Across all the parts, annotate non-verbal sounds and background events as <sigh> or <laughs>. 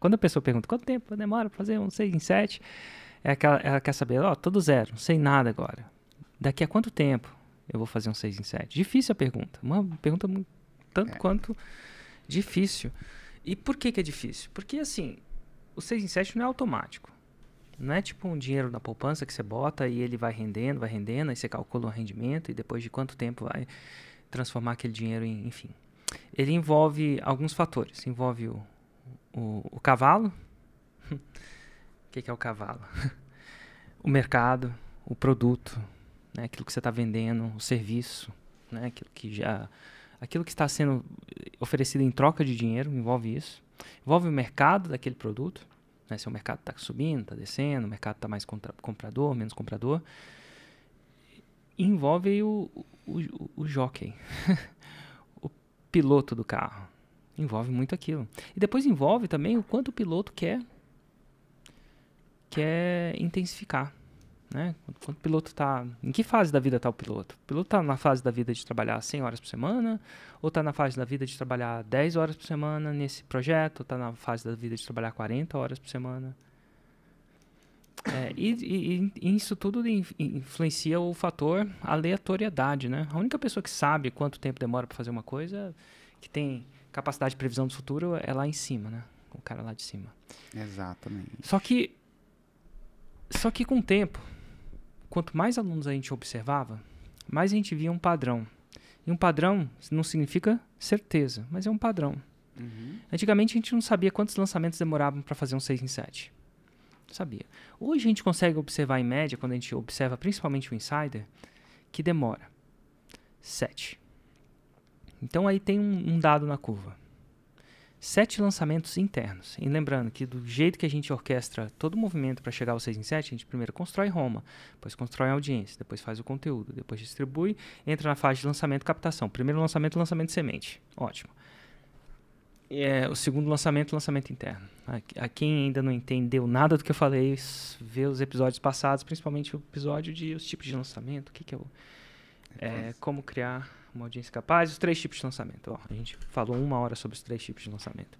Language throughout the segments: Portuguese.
Quando a pessoa pergunta quanto tempo demora para fazer um 6 em 7, é aquela, ela quer saber, ó, oh, todo zero, não sei nada agora. Daqui a quanto tempo eu vou fazer um 6 em 7? Difícil a pergunta. Uma pergunta tanto é. quanto difícil. E por que, que é difícil? Porque assim, o 6 em 7 não é automático. Não é tipo um dinheiro na poupança que você bota e ele vai rendendo, vai rendendo, aí você calcula o rendimento e depois de quanto tempo vai transformar aquele dinheiro em, enfim. Ele envolve alguns fatores. Envolve o, o, o cavalo. <laughs> o que, que é o cavalo? <laughs> o mercado, o produto, né? aquilo que você está vendendo, o serviço, né? aquilo que já aquilo que está sendo oferecido em troca de dinheiro envolve isso envolve o mercado daquele produto né? Se o mercado está subindo, está descendo, o mercado está mais comprador, menos comprador. envolve o, o, o, o jockey, <laughs> o piloto do carro. Envolve muito aquilo. E depois envolve também o quanto o piloto quer, quer intensificar. Né? Quando o piloto está. Em que fase da vida está o piloto? O piloto está na fase da vida de trabalhar 100 horas por semana? Ou está na fase da vida de trabalhar 10 horas por semana nesse projeto? Ou está na fase da vida de trabalhar 40 horas por semana? É, e, e, e, isso tudo influencia o fator aleatoriedade, né? A única pessoa que sabe quanto tempo demora para fazer uma coisa, que tem capacidade de previsão do futuro, é lá em cima, né? O cara lá de cima. Exatamente. Só que, só que com o tempo, quanto mais alunos a gente observava, mais a gente via um padrão. E um padrão não significa certeza, mas é um padrão. Uhum. Antigamente a gente não sabia quantos lançamentos demoravam para fazer um 6 em 7. Sabia. Hoje a gente consegue observar em média, quando a gente observa principalmente o insider, que demora 7. Então aí tem um, um dado na curva sete lançamentos internos. E lembrando que do jeito que a gente orquestra todo o movimento para chegar ao 6 em 7, a gente primeiro constrói Roma, depois constrói a audiência, depois faz o conteúdo, depois distribui, entra na fase de lançamento e captação. Primeiro lançamento, lançamento semente. Ótimo. É, o segundo lançamento, lançamento interno. A, a, quem ainda não entendeu nada do que eu falei, vê os episódios passados, principalmente o episódio de os tipos de lançamento, o que, que é o. É, como criar uma audiência capaz, os três tipos de lançamento. Ó, a gente falou uma hora sobre os três tipos de lançamento.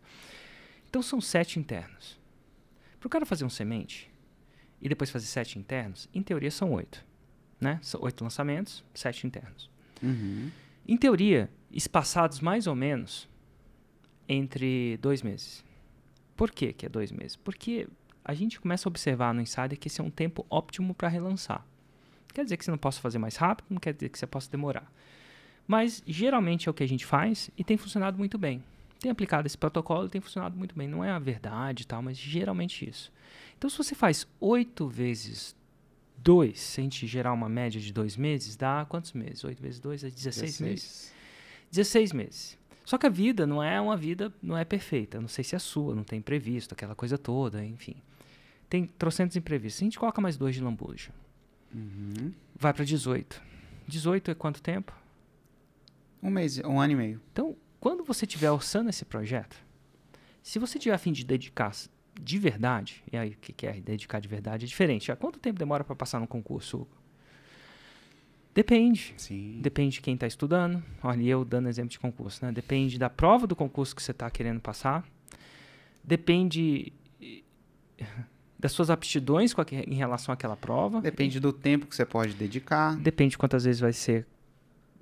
Então são sete internos. Para o cara fazer um semente e depois fazer sete internos, em teoria são oito. Né? São oito lançamentos, sete internos. Uhum. Em teoria, espaçados mais ou menos entre dois meses. Por que, que é dois meses? Porque a gente começa a observar no Insider que esse é um tempo óptimo para relançar. Quer dizer que você não possa fazer mais rápido, não quer dizer que você possa demorar. Mas geralmente é o que a gente faz e tem funcionado muito bem. Tem aplicado esse protocolo e tem funcionado muito bem. Não é a verdade e tal, mas geralmente isso. Então, se você faz 8 vezes 2, se a gente gerar uma média de 2 meses, dá quantos meses? 8 vezes 2 é 16, 16 meses. 16 meses. Só que a vida não é uma vida, não é perfeita. Não sei se é a sua, não tem imprevisto, aquela coisa toda, enfim. Tem trocentos imprevistos. A gente coloca mais dois de lambuja. Uhum. Vai para 18. 18 é quanto tempo? Um mês, um ano e meio. Então, quando você estiver orçando esse projeto, se você tiver a fim de dedicar de verdade, e aí o que é dedicar de verdade é diferente. Há quanto tempo demora para passar no concurso? Depende. Sim. Depende de quem está estudando. Olha, eu dando exemplo de concurso, né? Depende da prova do concurso que você está querendo passar. Depende das suas aptidões em relação àquela prova. Depende do tempo que você pode dedicar. Depende de quantas vezes vai ser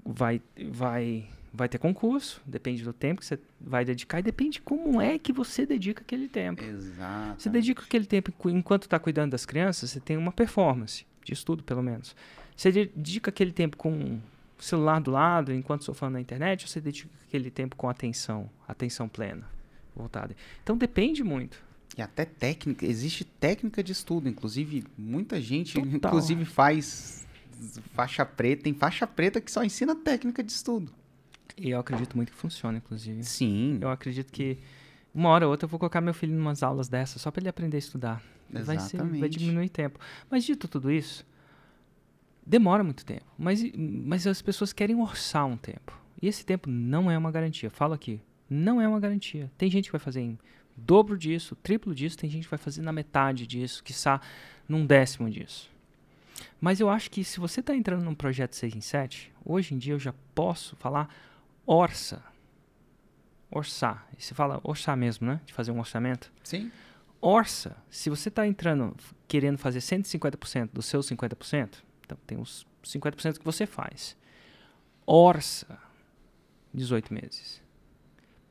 vai, vai, vai ter concurso, depende do tempo que você vai dedicar e depende como é que você dedica aquele tempo. Exato. Você dedica aquele tempo enquanto está cuidando das crianças, você tem uma performance de estudo, pelo menos. Você dedica aquele tempo com o celular do lado, enquanto surfando na internet, ou você dedica aquele tempo com atenção, atenção plena, voltada. Então depende muito. E até técnica, existe técnica de estudo, inclusive muita gente, Total. inclusive faz faixa preta, tem faixa preta que só ensina técnica de estudo. E eu acredito muito que funciona, inclusive. Sim. Eu acredito que uma hora ou outra eu vou colocar meu filho em umas aulas dessas só para ele aprender a estudar. Exatamente. Vai, ser, vai diminuir tempo. Mas dito tudo isso, demora muito tempo. Mas, mas as pessoas querem orçar um tempo. E esse tempo não é uma garantia. Falo aqui, não é uma garantia. Tem gente que vai fazer em dobro disso, triplo disso, tem gente que vai fazer na metade disso, quiçá num décimo disso. Mas eu acho que se você está entrando num projeto 6 em 7, hoje em dia eu já posso falar orça. orçar. E você fala orçar mesmo, né? De fazer um orçamento. Sim. Orça. Se você está entrando, querendo fazer 150% dos seus 50%, então tem os 50% que você faz. Orça 18 meses.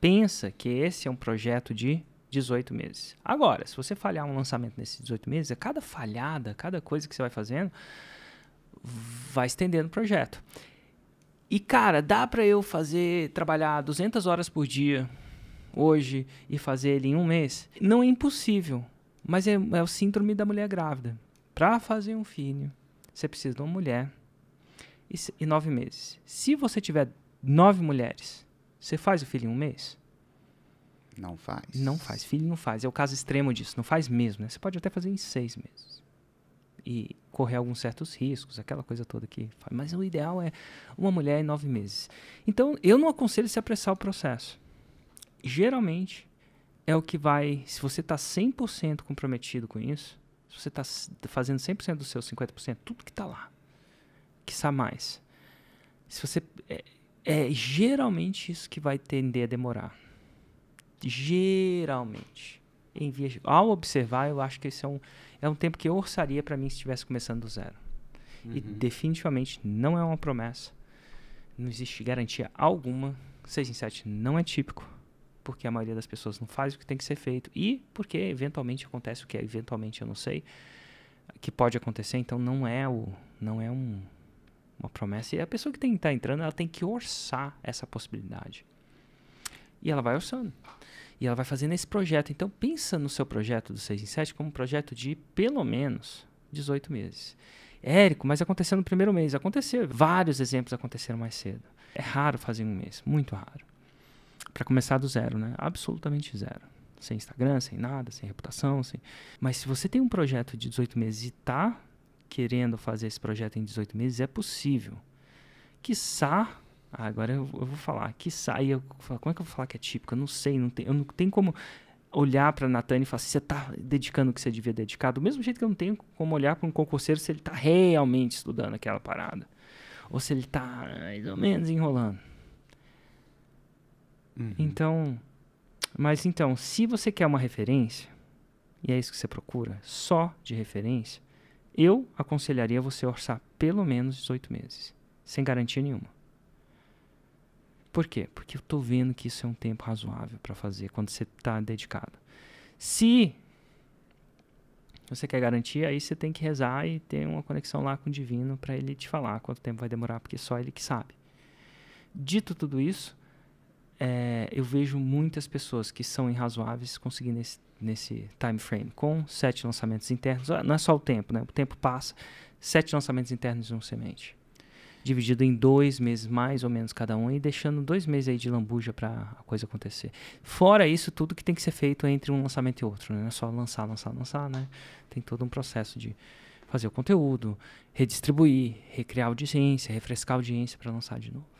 Pensa que esse é um projeto de 18 meses. Agora, se você falhar um lançamento nesses 18 meses, a cada falhada, cada coisa que você vai fazendo, vai estendendo o projeto. E cara, dá para eu fazer trabalhar 200 horas por dia hoje e fazer ele em um mês? Não é impossível, mas é, é o síndrome da mulher grávida. Para fazer um filho, você precisa de uma mulher e, e nove meses. Se você tiver nove mulheres, você faz o filho em um mês? Não faz. Não faz. Filho não faz. É o caso extremo disso. Não faz mesmo. Né? Você pode até fazer em seis meses. E correr alguns certos riscos, aquela coisa toda que faz. Mas o ideal é uma mulher em nove meses. Então, eu não aconselho se apressar o processo. Geralmente, é o que vai. Se você está 100% comprometido com isso, se você está fazendo 100% dos seus 50%, tudo que está lá, que está mais. Se você. É, é geralmente isso que vai tender a demorar geralmente, em ao observar, eu acho que esse é um, é um tempo que eu orçaria para mim se estivesse começando do zero. Uhum. E definitivamente não é uma promessa. Não existe garantia alguma. 6 em 7 não é típico, porque a maioria das pessoas não faz o que tem que ser feito. E porque eventualmente acontece o que é, eventualmente eu não sei, que pode acontecer, então não é o não é um, uma promessa. E a pessoa que tem que estar tá entrando, ela tem que orçar essa possibilidade. E ela vai orçando. E ela vai fazendo esse projeto. Então, pensa no seu projeto do 6 em 7 como um projeto de pelo menos 18 meses. Érico, mas aconteceu no primeiro mês. Aconteceu. Vários exemplos aconteceram mais cedo. É raro fazer um mês. Muito raro. Para começar do zero, né? Absolutamente zero. Sem Instagram, sem nada, sem reputação. Sem... Mas se você tem um projeto de 18 meses e está querendo fazer esse projeto em 18 meses, é possível. Quiçá ah, agora eu, eu, vou falar. Que sai. Eu, como é que eu vou falar que é típico? Eu não sei. Não tem, eu não tenho como olhar para Natane e falar assim, você está dedicando o que você devia dedicar. Do mesmo jeito que eu não tenho como olhar para um concurseiro se ele está realmente estudando aquela parada. Ou se ele está mais ou menos enrolando. Uhum. Então, mas então, se você quer uma referência, e é isso que você procura, só de referência, eu aconselharia você orçar pelo menos 18 meses, sem garantia nenhuma. Por quê? Porque eu estou vendo que isso é um tempo razoável para fazer quando você está dedicado. Se você quer garantir, aí você tem que rezar e ter uma conexão lá com o divino para ele te falar quanto tempo vai demorar, porque só ele que sabe. Dito tudo isso, é, eu vejo muitas pessoas que são irrazoáveis conseguindo nesse, nesse time frame, com sete lançamentos internos. Ah, não é só o tempo, né? O tempo passa. Sete lançamentos internos e um semente dividido em dois meses mais ou menos cada um e deixando dois meses aí de lambuja para a coisa acontecer. Fora isso, tudo que tem que ser feito entre um lançamento e outro, né? não é só lançar, lançar, lançar, né? Tem todo um processo de fazer o conteúdo, redistribuir, recriar audiência, refrescar audiência para lançar de novo.